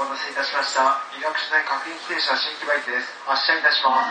お待たせいたしました。医学市内認規定者新木場駅です。発車いたします。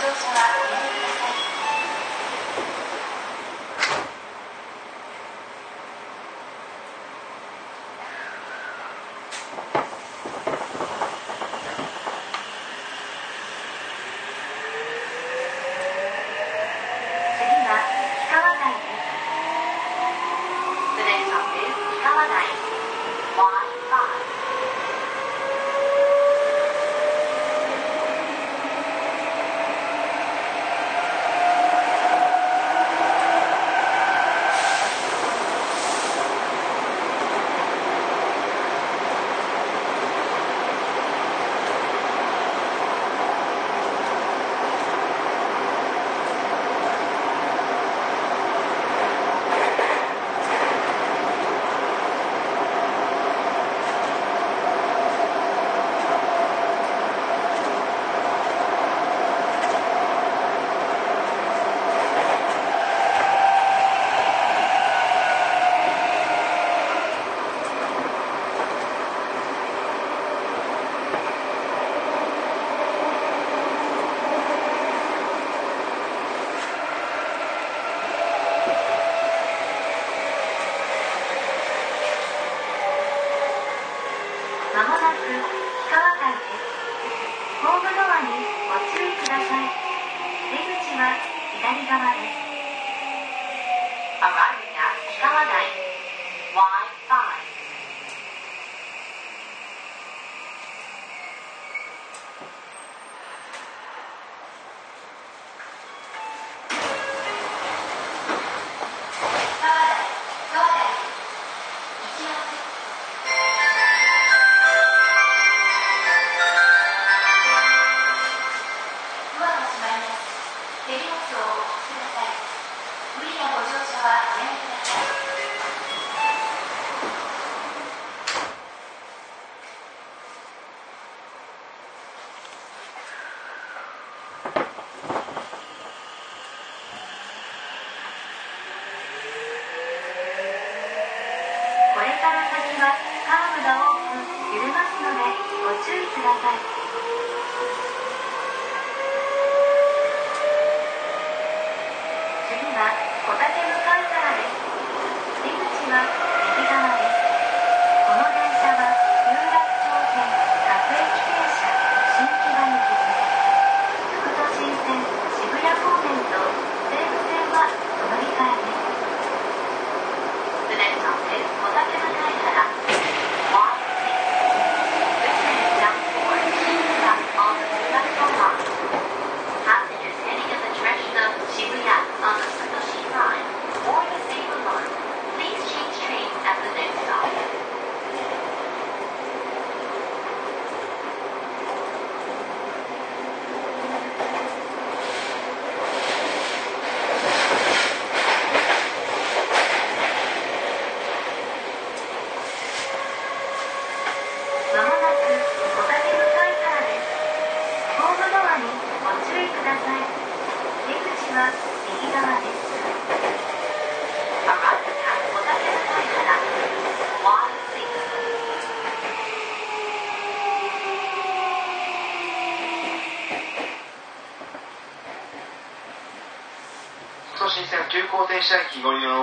Deus,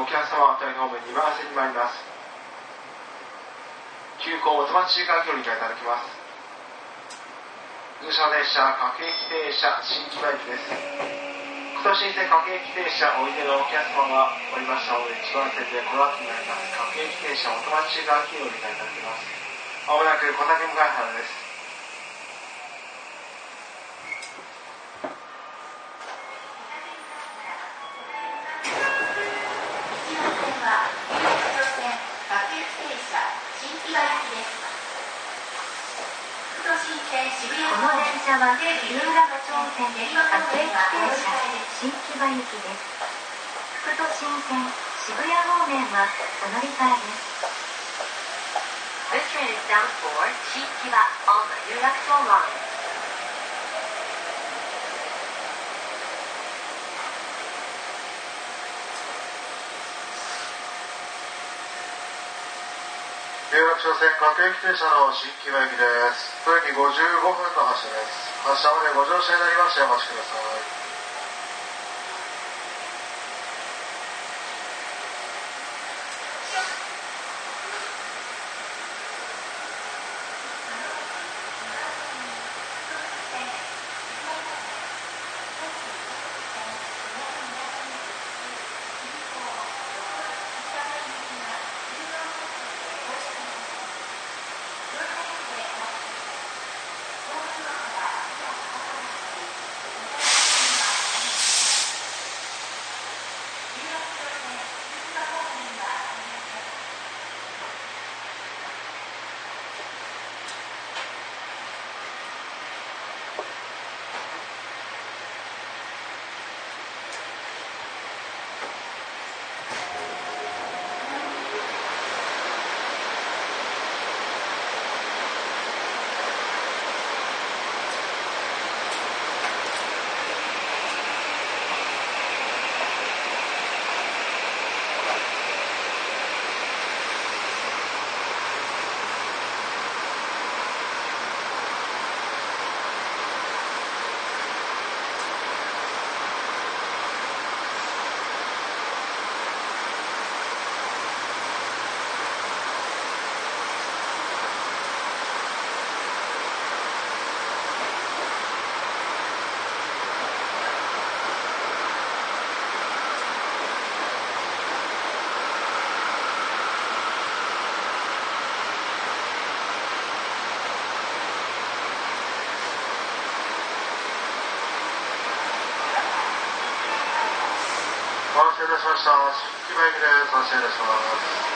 お客様は当たり方面2番線に参ります。急行元町中間距離がいただきます。通車電車各駅停車新木場駅です。都心線各駅停車おいでのお客様がおりましたので1番線でこの後になります。各駅停車元町中間距離がいただきます。まもなく小竹向原です。新木場行きです副都心線渋谷方面はお乗り換えです This train is bound for 新木場 on the 有楽町 line. 有楽町線各駅停車の新木場駅で。55分の発車。までご乗車になりましてお待ちください。しました。新木場駅です。発車いたします。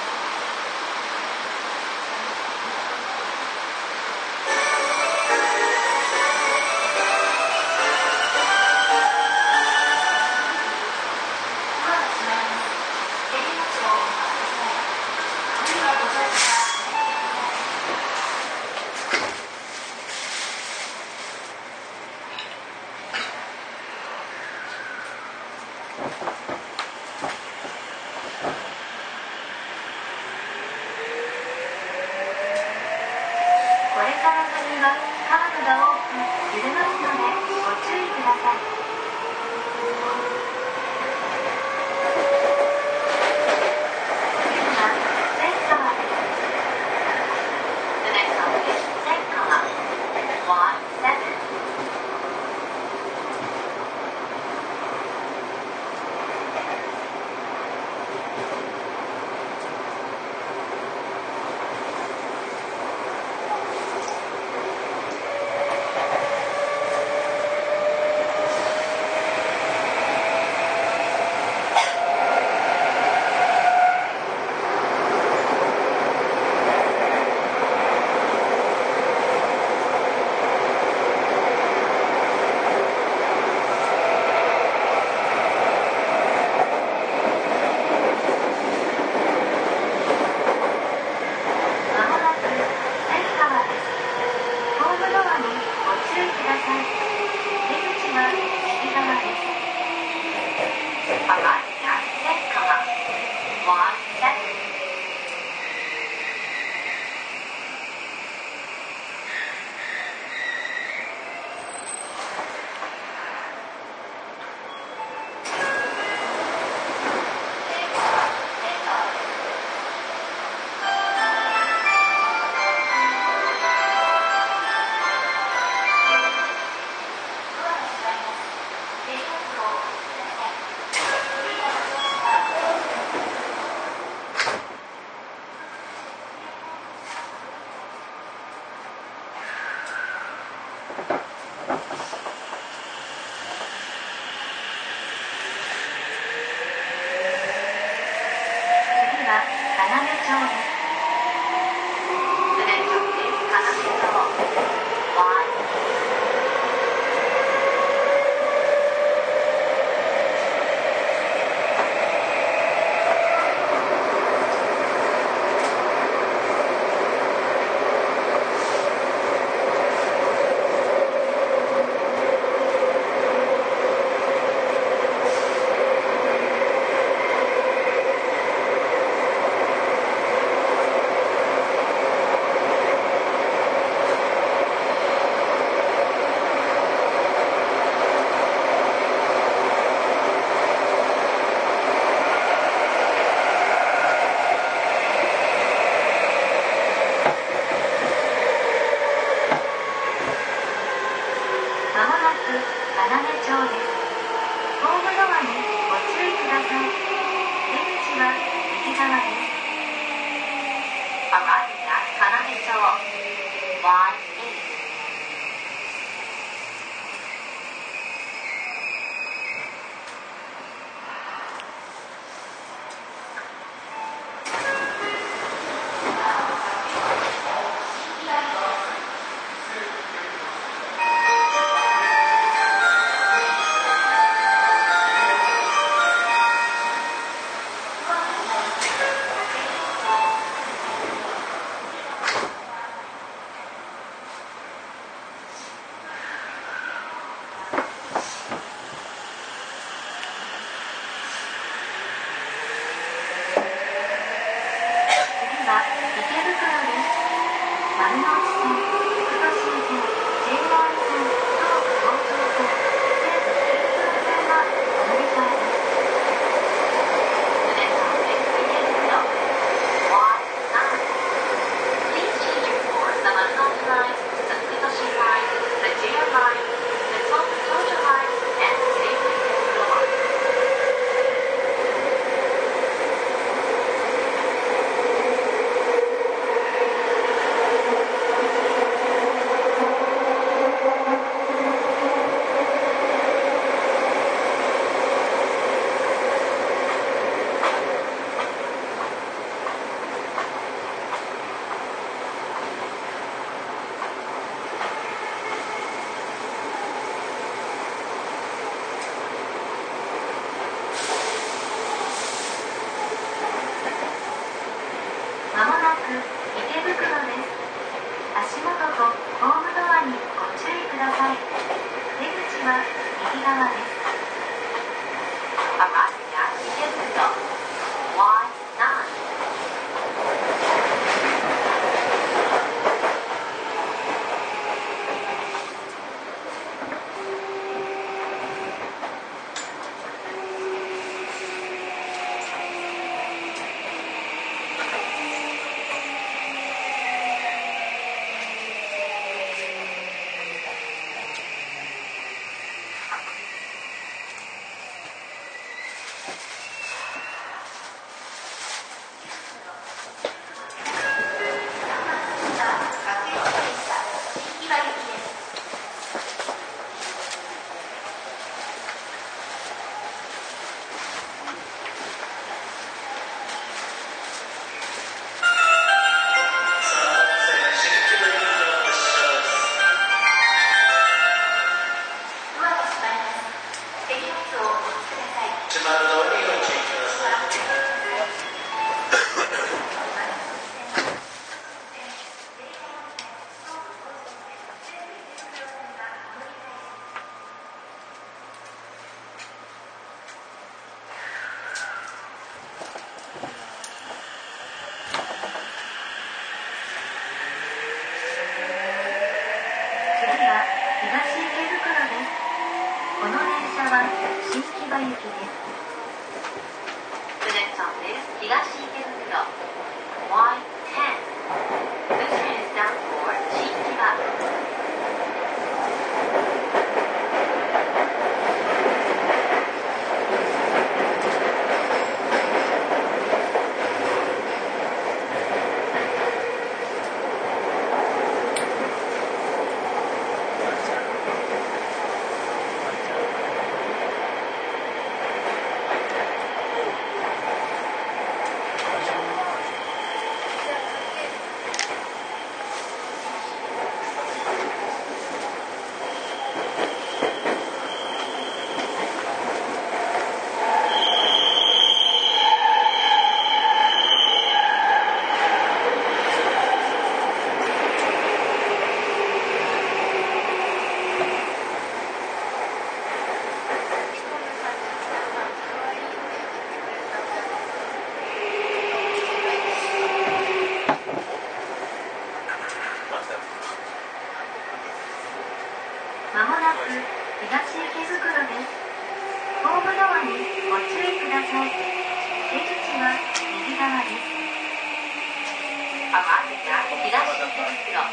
Arriving at 東池袋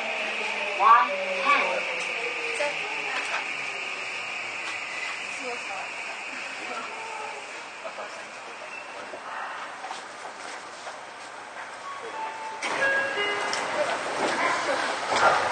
Y10 ま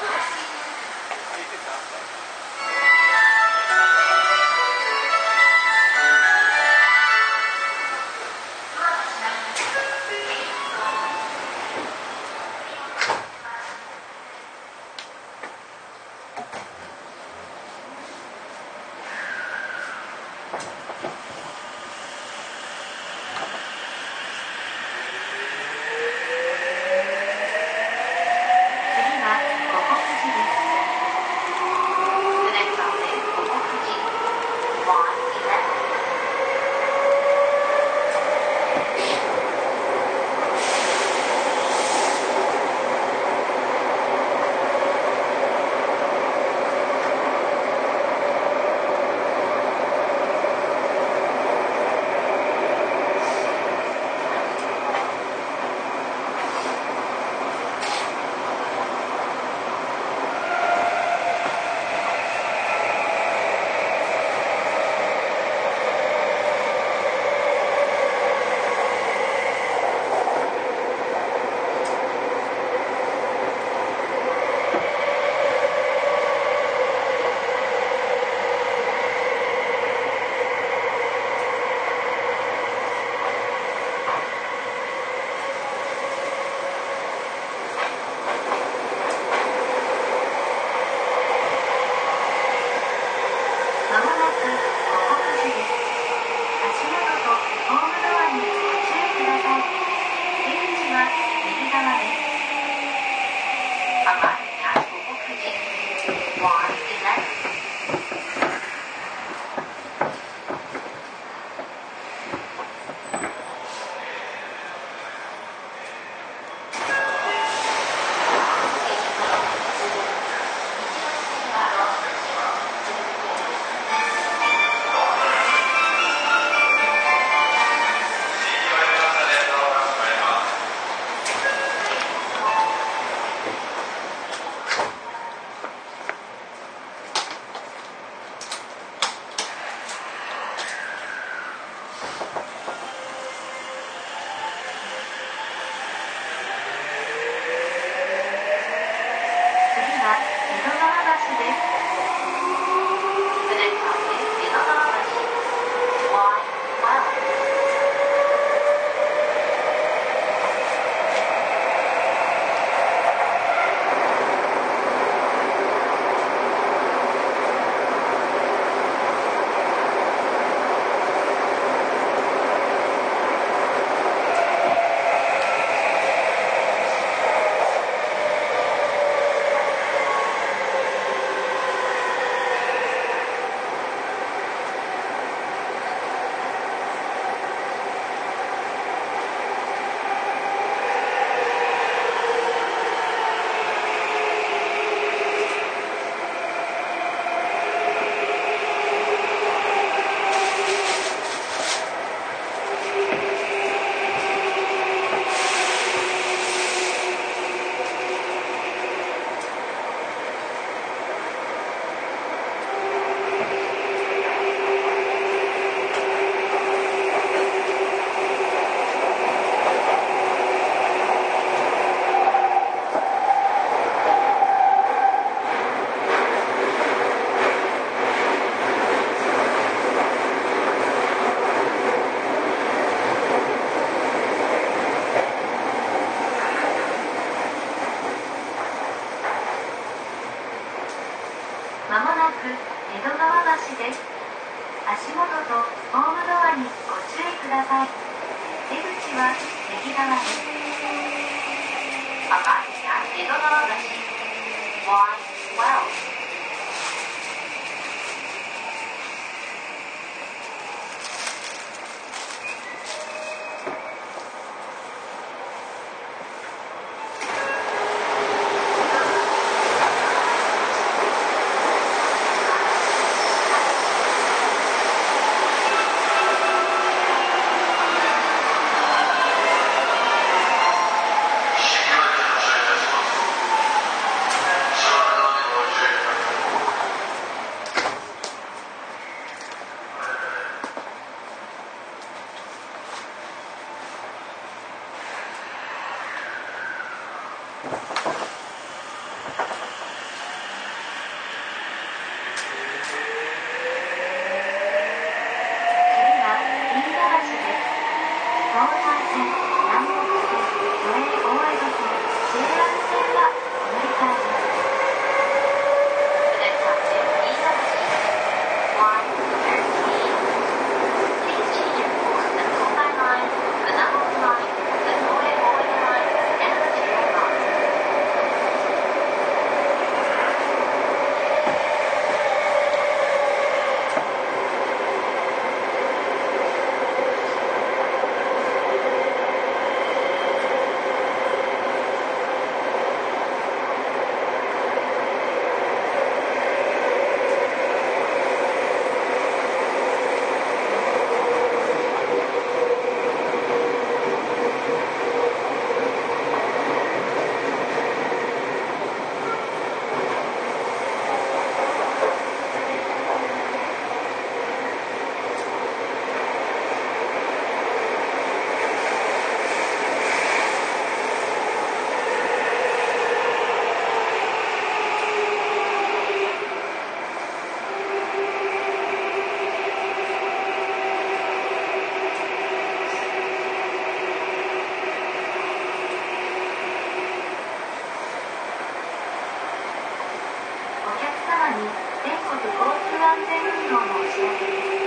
に全国交通安全運動のお知らせです。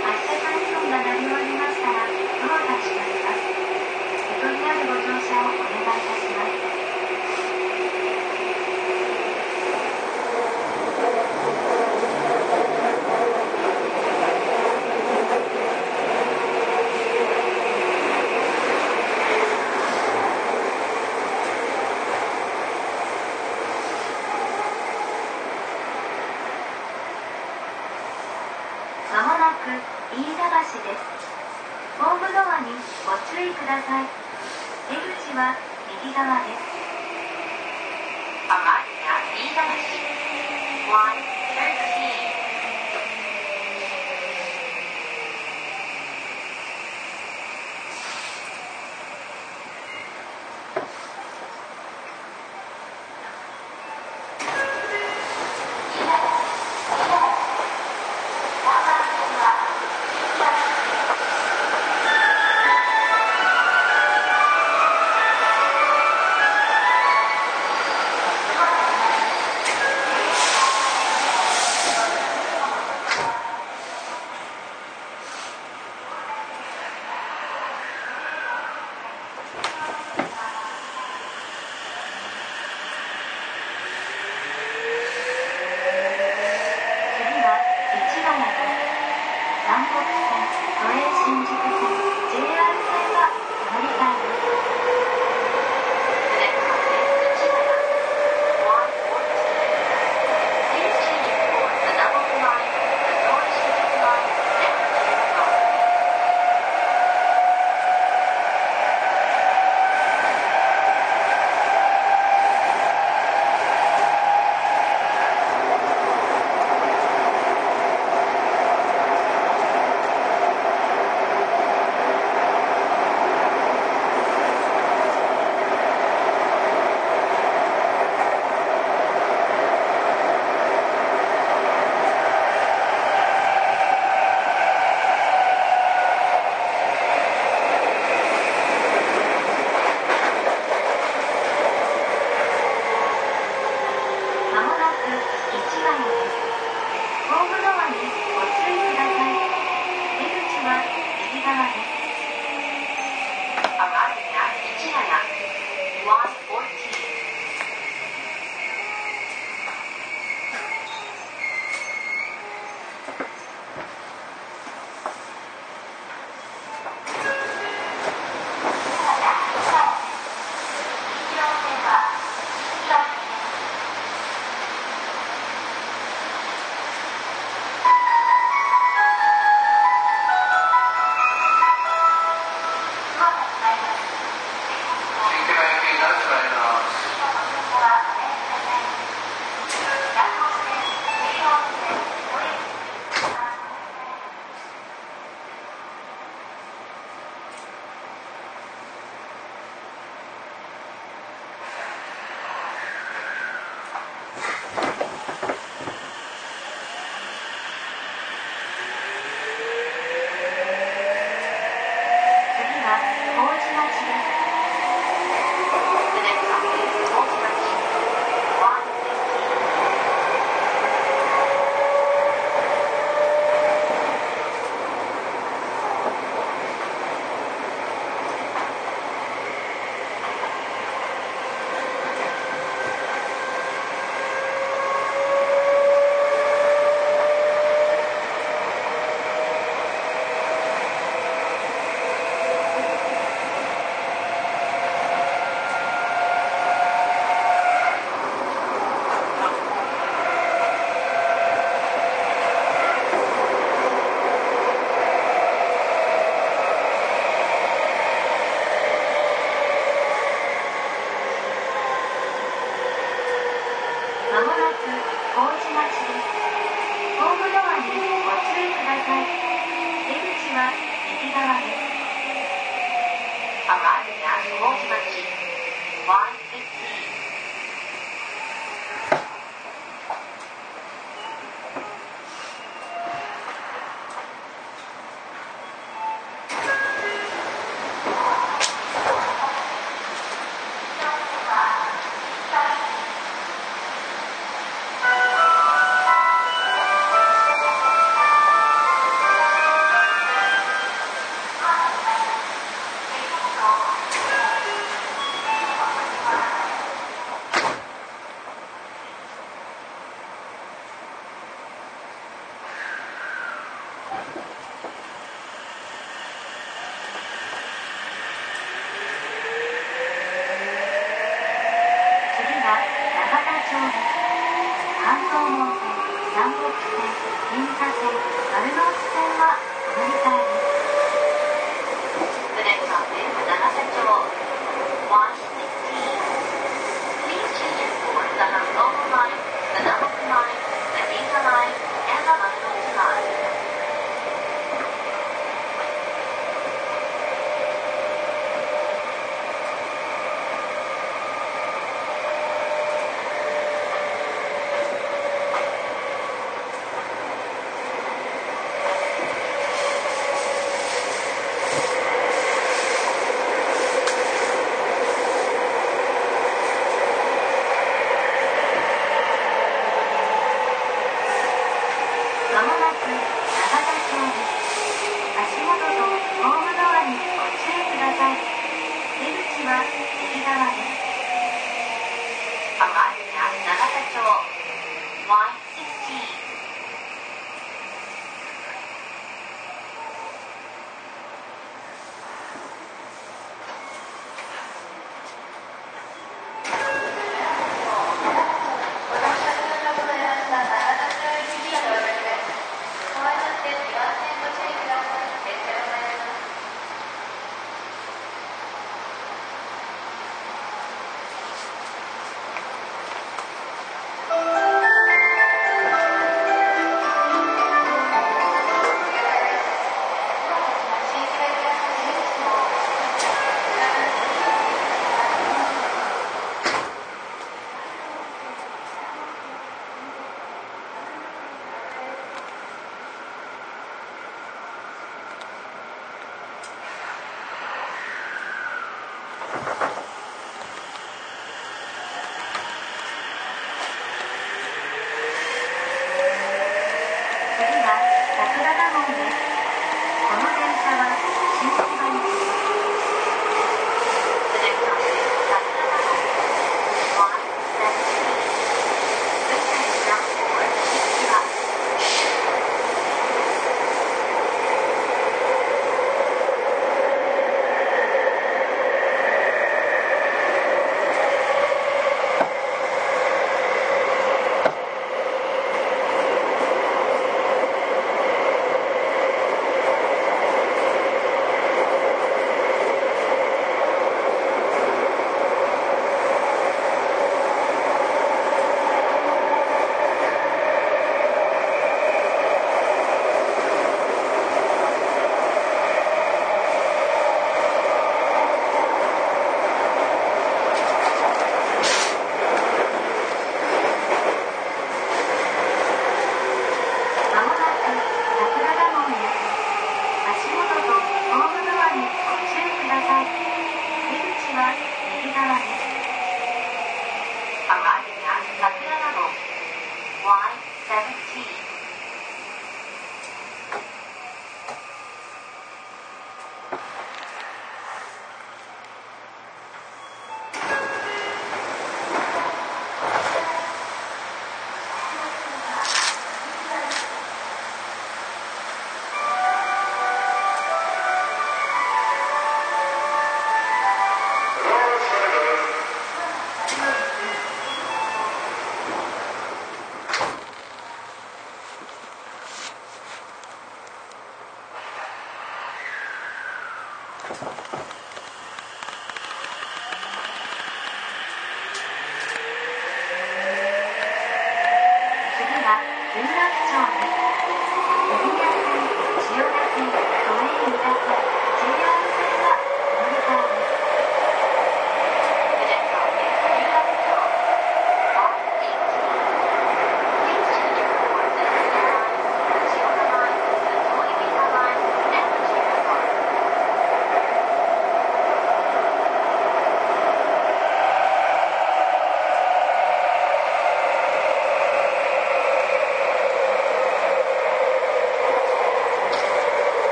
発車管理音が鳴り終わりましたらドアが閉まります。瀬戸りあるご乗車をお願いいたします。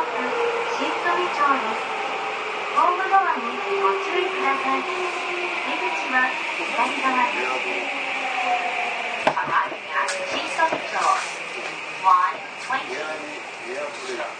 新富町です。ドアにご注意ください。出口は左側。です